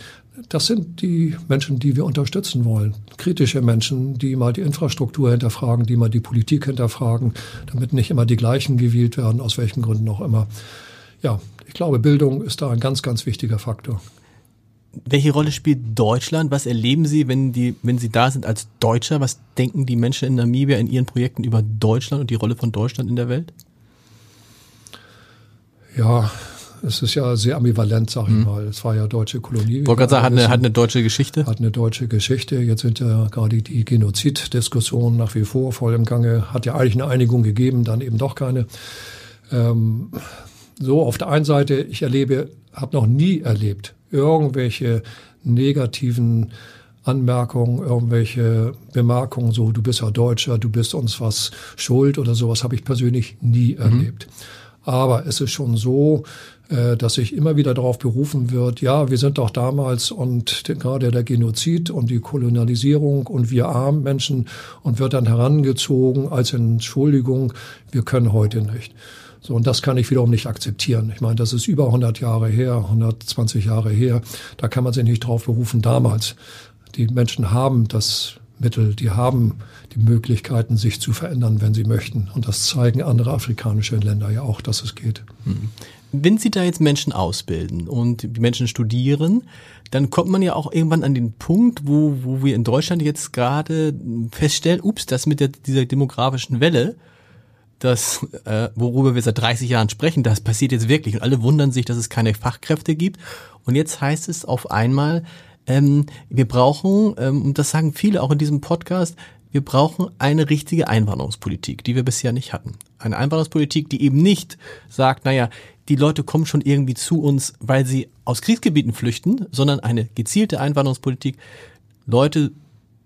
das sind die Menschen, die wir unterstützen wollen. Kritische Menschen, die mal die Infrastruktur hinterfragen, die mal die Politik hinterfragen, damit nicht immer die gleichen gewählt werden, aus welchen Gründen auch immer. Ja, ich glaube, Bildung ist da ein ganz, ganz wichtiger Faktor. Welche Rolle spielt Deutschland? Was erleben Sie, wenn, die, wenn Sie da sind als Deutscher? Was denken die Menschen in Namibia in ihren Projekten über Deutschland und die Rolle von Deutschland in der Welt? Ja, es ist ja sehr ambivalent, sag ich mhm. mal. Es war ja deutsche Kolonie. Burkhard hat eine, hat eine deutsche Geschichte. Hat eine deutsche Geschichte. Jetzt sind ja gerade die Genoziddiskussionen nach wie vor voll im Gange. Hat ja eigentlich eine Einigung gegeben, dann eben doch keine. Ähm, so, auf der einen Seite, ich erlebe, habe noch nie erlebt, irgendwelche negativen Anmerkungen, irgendwelche Bemerkungen, so du bist ja Deutscher, du bist uns was schuld oder sowas, habe ich persönlich nie mhm. erlebt. Aber es ist schon so, äh, dass sich immer wieder darauf berufen wird, ja, wir sind doch damals und gerade der Genozid und die Kolonialisierung und wir armen Menschen und wird dann herangezogen als Entschuldigung, wir können heute nicht. So, und das kann ich wiederum nicht akzeptieren. Ich meine, das ist über 100 Jahre her, 120 Jahre her. Da kann man sich nicht drauf berufen damals. Die Menschen haben das Mittel, die haben die Möglichkeiten, sich zu verändern, wenn sie möchten. Und das zeigen andere afrikanische Länder ja auch, dass es geht. Mhm wenn Sie da jetzt Menschen ausbilden und die Menschen studieren, dann kommt man ja auch irgendwann an den Punkt, wo, wo wir in Deutschland jetzt gerade feststellen, ups, das mit der, dieser demografischen Welle, das, äh, worüber wir seit 30 Jahren sprechen, das passiert jetzt wirklich. Und alle wundern sich, dass es keine Fachkräfte gibt. Und jetzt heißt es auf einmal, ähm, wir brauchen, ähm, und das sagen viele auch in diesem Podcast, wir brauchen eine richtige Einwanderungspolitik, die wir bisher nicht hatten. Eine Einwanderungspolitik, die eben nicht sagt, naja, die Leute kommen schon irgendwie zu uns, weil sie aus Kriegsgebieten flüchten, sondern eine gezielte Einwanderungspolitik, Leute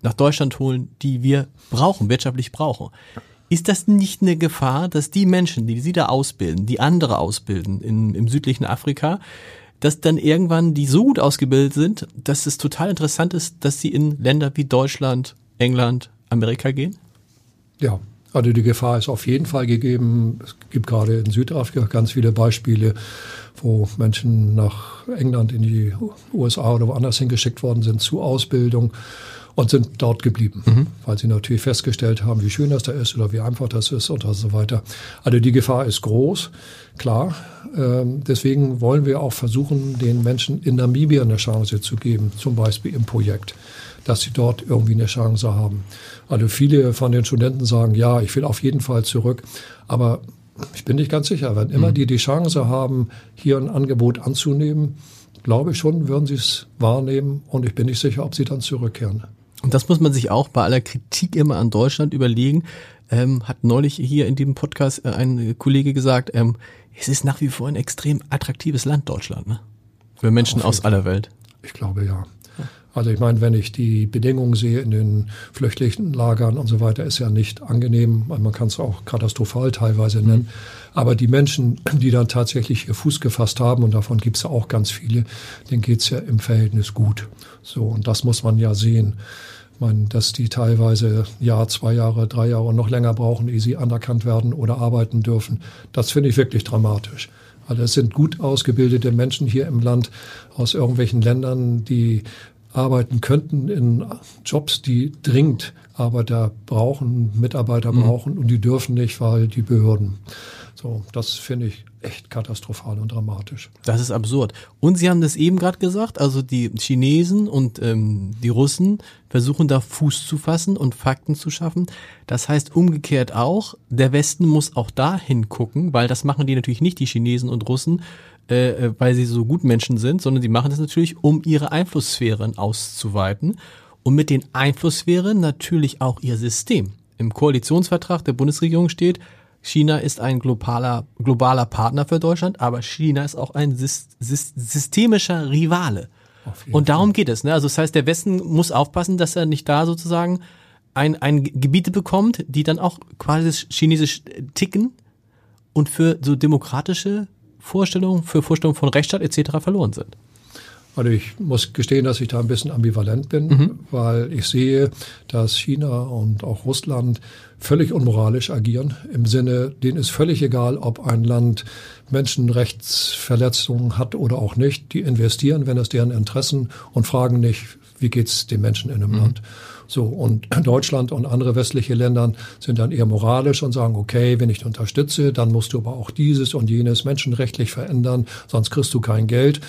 nach Deutschland holen, die wir brauchen, wirtschaftlich brauchen. Ist das nicht eine Gefahr, dass die Menschen, die sie da ausbilden, die andere ausbilden in, im südlichen Afrika, dass dann irgendwann die so gut ausgebildet sind, dass es total interessant ist, dass sie in Länder wie Deutschland, England, Amerika gehen? Ja, also die Gefahr ist auf jeden Fall gegeben. Es gibt gerade in Südafrika ganz viele Beispiele, wo Menschen nach England in die USA oder woanders hingeschickt worden sind zur Ausbildung und sind dort geblieben, mhm. weil sie natürlich festgestellt haben, wie schön das da ist oder wie einfach das ist und so weiter. Also die Gefahr ist groß, klar. Ähm, deswegen wollen wir auch versuchen, den Menschen in Namibia eine Chance zu geben, zum Beispiel im Projekt dass sie dort irgendwie eine Chance haben. Also viele von den Studenten sagen, ja, ich will auf jeden Fall zurück. Aber ich bin nicht ganz sicher, wenn immer mhm. die die Chance haben, hier ein Angebot anzunehmen, glaube ich schon, würden sie es wahrnehmen und ich bin nicht sicher, ob sie dann zurückkehren. Und das muss man sich auch bei aller Kritik immer an Deutschland überlegen. Ähm, hat neulich hier in dem Podcast äh, ein Kollege gesagt, ähm, es ist nach wie vor ein extrem attraktives Land, Deutschland, ne? Für Menschen aus aller Welt. Ich glaube ja. Also ich meine, wenn ich die Bedingungen sehe in den Flüchtlingslagern und so weiter, ist ja nicht angenehm. Man kann es auch katastrophal teilweise mhm. nennen. Aber die Menschen, die dann tatsächlich ihr Fuß gefasst haben, und davon gibt es ja auch ganz viele, denen geht's ja im Verhältnis gut. So, und das muss man ja sehen. Ich meine, dass die teilweise Jahr, zwei Jahre, drei Jahre und noch länger brauchen, ehe sie anerkannt werden oder arbeiten dürfen, das finde ich wirklich dramatisch. Also es sind gut ausgebildete Menschen hier im Land aus irgendwelchen Ländern, die arbeiten könnten in Jobs, die dringend Arbeiter brauchen, Mitarbeiter mhm. brauchen und die dürfen nicht, weil die Behörden. So, das finde ich echt katastrophal und dramatisch. Das ist absurd. Und Sie haben das eben gerade gesagt, also die Chinesen und ähm, die Russen versuchen da Fuß zu fassen und Fakten zu schaffen. Das heißt umgekehrt auch, der Westen muss auch da hingucken, weil das machen die natürlich nicht, die Chinesen und Russen, äh, äh weil sie so gut Menschen sind, sondern die machen das natürlich, um ihre Einflusssphären auszuweiten und mit den Einflusssphären natürlich auch ihr System. Im Koalitionsvertrag der Bundesregierung steht, China ist ein globaler, globaler Partner für Deutschland, aber China ist auch ein systemischer Rivale. Und darum geht es. Ne? Also das heißt, der Westen muss aufpassen, dass er nicht da sozusagen ein, ein Gebiete bekommt, die dann auch quasi chinesisch ticken und für so demokratische Vorstellungen, für Vorstellungen von Rechtsstaat etc. verloren sind. Also ich muss gestehen, dass ich da ein bisschen ambivalent bin, mhm. weil ich sehe, dass China und auch Russland völlig unmoralisch agieren. Im Sinne, denen ist völlig egal, ob ein Land Menschenrechtsverletzungen hat oder auch nicht. Die investieren, wenn es deren Interessen und fragen nicht, wie geht's den Menschen in einem mhm. Land. So, und <clears throat> Deutschland und andere westliche Länder sind dann eher moralisch und sagen, okay, wenn ich dich unterstütze, dann musst du aber auch dieses und jenes menschenrechtlich verändern, sonst kriegst du kein Geld.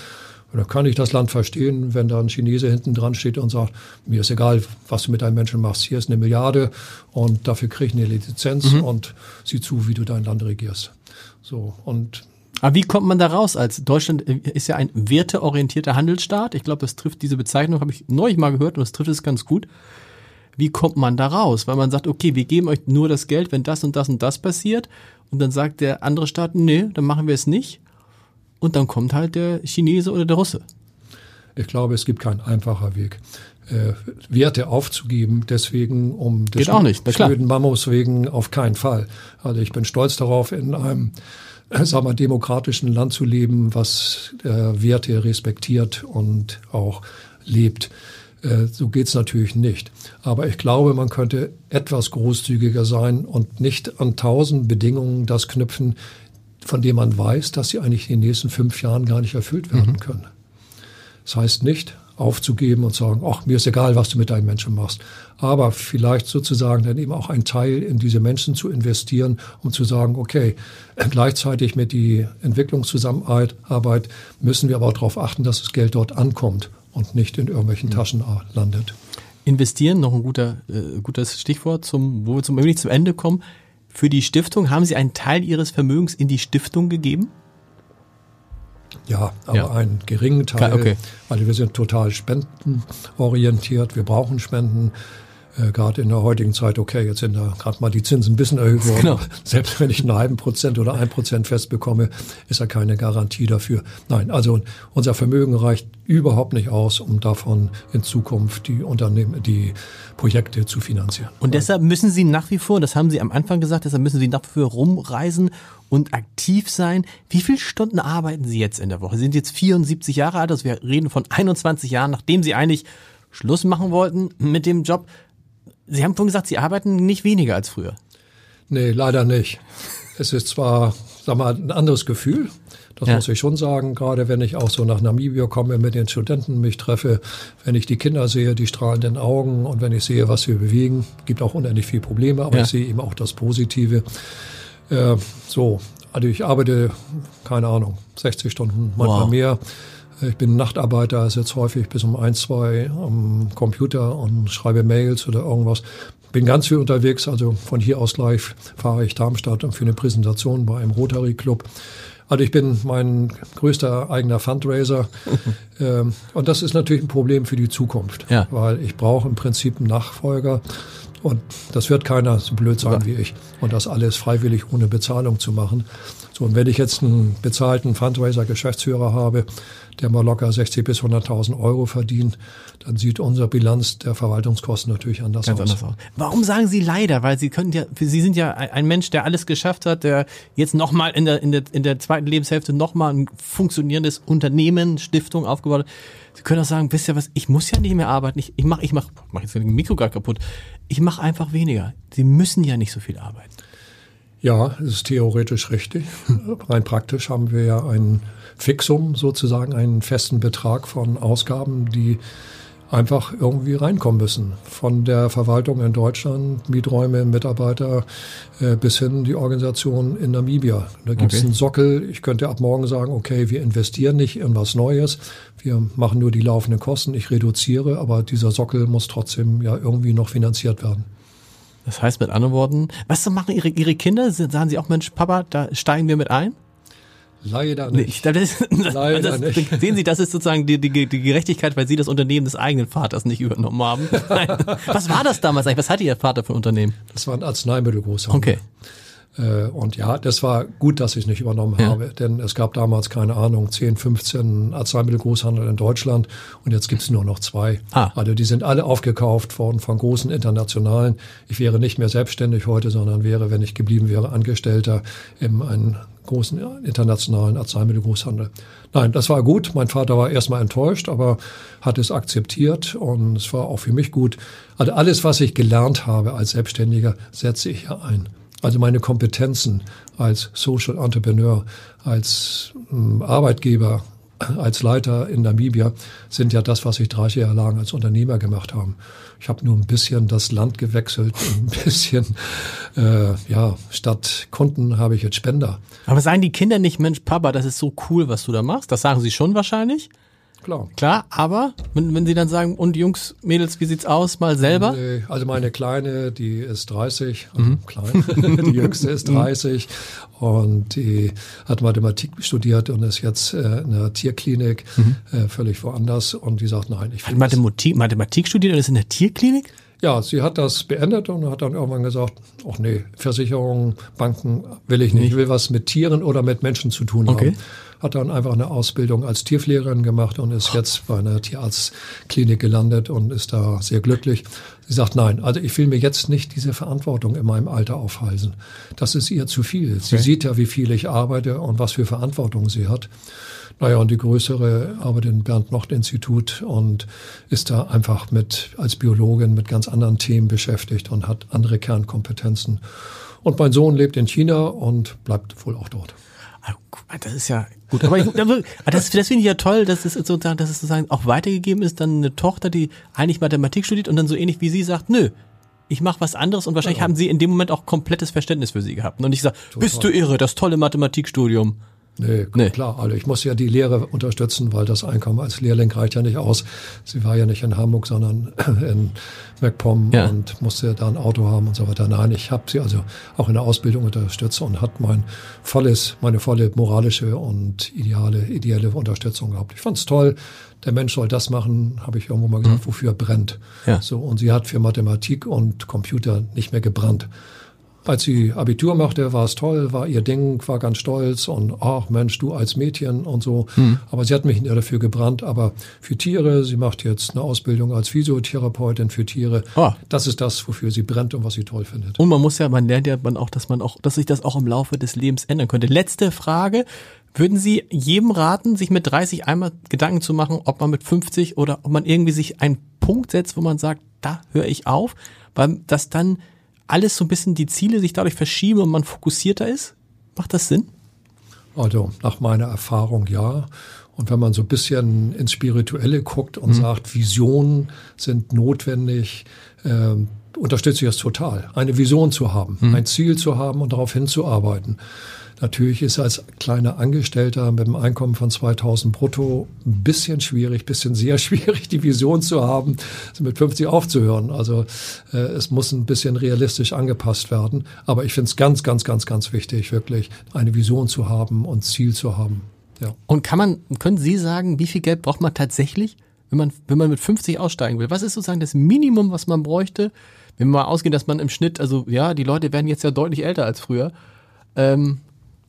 Oder kann ich das Land verstehen, wenn da ein Chinese hinten dran steht und sagt, mir ist egal, was du mit deinen Menschen machst, hier ist eine Milliarde und dafür krieg ich eine Lizenz mhm. und sieh zu, wie du dein Land regierst. So, und aber wie kommt man da raus? Als Deutschland ist ja ein werteorientierter Handelsstaat. Ich glaube, das trifft diese Bezeichnung, habe ich neulich mal gehört und das trifft es ganz gut. Wie kommt man da raus? Weil man sagt, okay, wir geben euch nur das Geld, wenn das und das und das passiert. Und dann sagt der andere Staat, nee, dann machen wir es nicht und dann kommt halt der Chinese oder der Russe. Ich glaube, es gibt keinen einfacher Weg. Äh, Werte aufzugeben, deswegen um des Geht auch nicht, schnöden Mammos wegen auf keinen Fall. Also ich bin stolz darauf, in einem äh, sagen wir, demokratischen Land zu leben, was äh, Werte respektiert und auch lebt. Äh, so geht's natürlich nicht. Aber ich glaube, man könnte etwas großzügiger sein und nicht an tausend Bedingungen das knüpfen, von dem man weiß, dass sie eigentlich in den nächsten fünf Jahren gar nicht erfüllt werden mhm. können. Das heißt nicht, aufzugeben und sagen, ach, mir ist egal, was du mit deinen Menschen machst. Aber vielleicht sozusagen dann eben auch ein Teil in diese Menschen zu investieren, um zu sagen, okay, gleichzeitig mit die Entwicklungszusammenarbeit müssen wir aber auch darauf achten, dass das Geld dort ankommt und nicht in irgendwelchen mhm. Taschen landet. Investieren, noch ein guter, äh, gutes Stichwort, zum, wo wir zum, zum Ende kommen. Für die Stiftung haben Sie einen Teil Ihres Vermögens in die Stiftung gegeben? Ja, aber ja. einen geringen Teil, okay. weil wir sind total spendenorientiert. Wir brauchen Spenden äh, gerade in der heutigen Zeit, okay, jetzt sind da gerade mal die Zinsen ein bisschen erhöht worden. Genau. <laughs> Selbst wenn ich einen halben Prozent oder ein Prozent festbekomme, ist ja keine Garantie dafür. Nein, also unser Vermögen reicht überhaupt nicht aus, um davon in Zukunft die Unternehmen, die Projekte zu finanzieren. Und deshalb müssen Sie nach wie vor, das haben Sie am Anfang gesagt, deshalb müssen Sie nach wie vor rumreisen und aktiv sein. Wie viele Stunden arbeiten Sie jetzt in der Woche? Sie sind jetzt 74 Jahre alt, also wir reden von 21 Jahren, nachdem Sie eigentlich Schluss machen wollten mit dem Job. Sie haben vorhin gesagt, Sie arbeiten nicht weniger als früher. Nee, leider nicht. Es ist zwar, sag mal, ein anderes Gefühl. Das ja. muss ich schon sagen, gerade wenn ich auch so nach Namibia komme, mit den Studenten mich treffe, wenn ich die Kinder sehe, die strahlenden Augen und wenn ich sehe, was wir bewegen, gibt auch unendlich viele Probleme, aber ja. ich sehe eben auch das Positive. Äh, so, also ich arbeite, keine Ahnung, 60 Stunden, manchmal wow. mehr. Ich bin Nachtarbeiter, jetzt häufig bis um ein, zwei am Computer und schreibe Mails oder irgendwas. Bin ganz viel unterwegs, also von hier aus gleich fahre ich Darmstadt für eine Präsentation bei einem Rotary Club. Also ich bin mein größter eigener Fundraiser. <laughs> ähm, und das ist natürlich ein Problem für die Zukunft, ja. weil ich brauche im Prinzip einen Nachfolger. Und das wird keiner so blöd sein ja. wie ich. Und das alles freiwillig ohne Bezahlung zu machen. So, und wenn ich jetzt einen bezahlten Fundraiser-Geschäftsführer habe, der mal locker 60 bis 100.000 Euro verdient, dann sieht unsere Bilanz der Verwaltungskosten natürlich anders Ganz aus. Anders aus. Warum sagen Sie leider? Weil Sie können ja, Sie sind ja ein Mensch, der alles geschafft hat, der jetzt nochmal in der, in der, in der zweiten Lebenshälfte nochmal ein funktionierendes Unternehmen, Stiftung aufgebaut hat. Sie können auch sagen, wisst ihr was, ich muss ja nicht mehr arbeiten. Ich, ich mache, ich mach, mach jetzt den Mikro gerade kaputt. Ich mache einfach weniger. Sie müssen ja nicht so viel arbeiten. Ja, das ist theoretisch richtig. Rein praktisch haben wir ja ein Fixum, sozusagen einen festen Betrag von Ausgaben, die einfach irgendwie reinkommen müssen. Von der Verwaltung in Deutschland, Mieträume, Mitarbeiter äh, bis hin die Organisation in Namibia. Da gibt es okay. einen Sockel. Ich könnte ab morgen sagen, okay, wir investieren nicht in was Neues. Wir machen nur die laufenden Kosten. Ich reduziere, aber dieser Sockel muss trotzdem ja irgendwie noch finanziert werden. Das heißt mit anderen Worten, was machen Ihre, Ihre Kinder? Sagen Sie auch, Mensch, Papa, da steigen wir mit ein? Leider nicht. Nee, <laughs> das, Leider das, nicht. <laughs> Sehen Sie, das ist sozusagen die, die, die Gerechtigkeit, weil Sie das Unternehmen des eigenen Vaters nicht übernommen haben. <laughs> Was war das damals eigentlich? Was hatte Ihr Vater für ein Unternehmen? Das war ein Arzneimittelgroßhandel. Okay. Äh, und ja, das war gut, dass ich es nicht übernommen ja. habe, denn es gab damals, keine Ahnung, 10, 15 Arzneimittelgroßhandel in Deutschland und jetzt gibt es nur noch zwei. Ah. Also die sind alle aufgekauft worden von großen internationalen. Ich wäre nicht mehr selbstständig heute, sondern wäre, wenn ich geblieben wäre, Angestellter in einem großen internationalen Arzneimittelgroßhandel. Nein, das war gut. Mein Vater war erstmal enttäuscht, aber hat es akzeptiert und es war auch für mich gut. Also alles, was ich gelernt habe als Selbstständiger, setze ich ja ein. Also meine Kompetenzen als Social Entrepreneur, als äh, Arbeitgeber, als Leiter in Namibia sind ja das, was ich 30 Jahre lang als Unternehmer gemacht habe. Ich habe nur ein bisschen das Land gewechselt, ein bisschen, äh, ja, statt Kunden habe ich jetzt Spender. Aber sagen die Kinder nicht, Mensch, Papa, das ist so cool, was du da machst? Das sagen sie schon wahrscheinlich? Klar. Klar, aber wenn, wenn Sie dann sagen, und Jungs, Mädels, wie sieht's aus, mal selber? Nee, also meine Kleine, die ist 30, also mhm. klein, <laughs> die jüngste ist 30 mhm. und die hat Mathematik studiert und ist jetzt äh, in der Tierklinik, mhm. äh, völlig woanders und die sagt, nein, ich will Mathematik, Mathematik studiert und ist in der Tierklinik? Ja, sie hat das beendet und hat dann irgendwann gesagt, ach nee, Versicherungen, Banken will ich nicht. Ich will was mit Tieren oder mit Menschen zu tun okay. haben hat dann einfach eine Ausbildung als Tierpflegerin gemacht und ist jetzt bei einer Tierarztklinik gelandet und ist da sehr glücklich. Sie sagt, nein, also ich will mir jetzt nicht diese Verantwortung in meinem Alter aufhalsen. Das ist ihr zu viel. Sie okay. sieht ja, wie viel ich arbeite und was für Verantwortung sie hat. Naja, und die größere arbeitet im Bernd-Nocht-Institut und ist da einfach mit, als Biologin mit ganz anderen Themen beschäftigt und hat andere Kernkompetenzen. Und mein Sohn lebt in China und bleibt wohl auch dort. Ah, das ist ja gut. Aber ich, ah, das, das finde ich ja toll, dass es sozusagen, dass es sozusagen auch weitergegeben ist, dann eine Tochter, die eigentlich Mathematik studiert und dann so ähnlich wie sie sagt, nö, ich mache was anderes und wahrscheinlich ja. haben sie in dem Moment auch komplettes Verständnis für sie gehabt. Und ich sage, bist du irre, das tolle Mathematikstudium. Nee, nee, klar. Also ich muss ja die Lehre unterstützen, weil das Einkommen als Lehrling reicht ja nicht aus. Sie war ja nicht in Hamburg, sondern <clears throat> in MacPom ja. und musste da ein Auto haben und so weiter. Nein, ich habe sie also auch in der Ausbildung unterstützt und hat mein volles, meine volle moralische und ideale, ideelle Unterstützung gehabt. Ich fand's toll. Der Mensch soll das machen, habe ich irgendwo mal gesagt, mhm. wofür er brennt. Ja. So und sie hat für Mathematik und Computer nicht mehr gebrannt. Als sie Abitur machte, war es toll, war ihr Ding, war ganz stolz und ach Mensch, du als Mädchen und so. Mhm. Aber sie hat mich nicht dafür gebrannt. Aber für Tiere, sie macht jetzt eine Ausbildung als Physiotherapeutin für Tiere. Ah. Das ist das, wofür sie brennt und was sie toll findet. Und man muss ja, man lernt ja man auch, dass man auch, dass sich das auch im Laufe des Lebens ändern könnte. Letzte Frage. Würden Sie jedem raten, sich mit 30 einmal Gedanken zu machen, ob man mit 50 oder ob man irgendwie sich einen Punkt setzt, wo man sagt, da höre ich auf, weil das dann alles so ein bisschen die Ziele sich dadurch verschieben und man fokussierter ist? Macht das Sinn? Also nach meiner Erfahrung ja. Und wenn man so ein bisschen ins Spirituelle guckt und mhm. sagt, Visionen sind notwendig, äh, unterstütze ich das total. Eine Vision zu haben, mhm. ein Ziel zu haben und darauf hinzuarbeiten. Natürlich ist als kleiner Angestellter mit einem Einkommen von 2000 brutto ein bisschen schwierig, bisschen sehr <laughs> schwierig, die Vision zu haben, mit 50 aufzuhören. Also äh, es muss ein bisschen realistisch angepasst werden. Aber ich finde es ganz, ganz, ganz, ganz wichtig, wirklich eine Vision zu haben und Ziel zu haben. Ja. Und kann man, können Sie sagen, wie viel Geld braucht man tatsächlich, wenn man, wenn man mit 50 aussteigen will? Was ist sozusagen das Minimum, was man bräuchte? Wenn wir mal ausgehen, dass man im Schnitt, also ja, die Leute werden jetzt ja deutlich älter als früher. Ähm,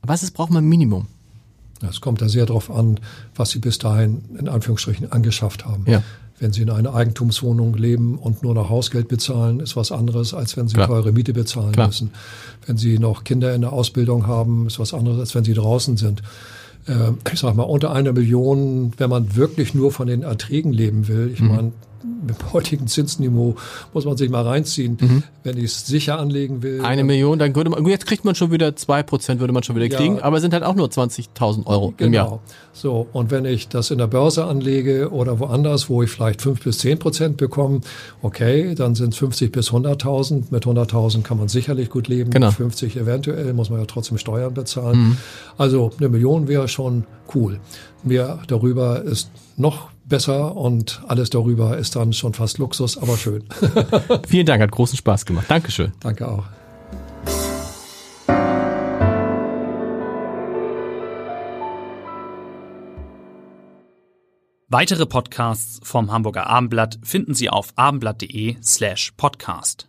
was ist, braucht man Minimum? Es kommt da sehr darauf an, was Sie bis dahin in Anführungsstrichen angeschafft haben. Ja. Wenn Sie in einer Eigentumswohnung leben und nur noch Hausgeld bezahlen, ist was anderes, als wenn Sie Klar. teure Miete bezahlen Klar. müssen. Wenn Sie noch Kinder in der Ausbildung haben, ist was anderes, als wenn Sie draußen sind. Äh, ich sage mal, unter einer Million, wenn man wirklich nur von den Erträgen leben will, ich mhm. meine, mit dem heutigen Zinsniveau muss man sich mal reinziehen. Mhm. Wenn ich es sicher anlegen will. Eine Million, dann würde man, jetzt kriegt man schon wieder zwei Prozent würde man schon wieder kriegen, ja, aber sind halt auch nur 20.000 Euro genau. im Jahr. So. Und wenn ich das in der Börse anlege oder woanders, wo ich vielleicht fünf bis zehn Prozent bekomme, okay, dann sind es 50 bis 100.000. Mit 100.000 kann man sicherlich gut leben. Genau. 50 eventuell muss man ja trotzdem Steuern bezahlen. Mhm. Also eine Million wäre schon cool. Mehr darüber ist noch besser und alles darüber ist dann schon fast Luxus, aber schön. <laughs> Vielen Dank, hat großen Spaß gemacht. Dankeschön. Danke auch. Weitere Podcasts vom Hamburger Abendblatt finden Sie auf abendblatt.de slash podcast.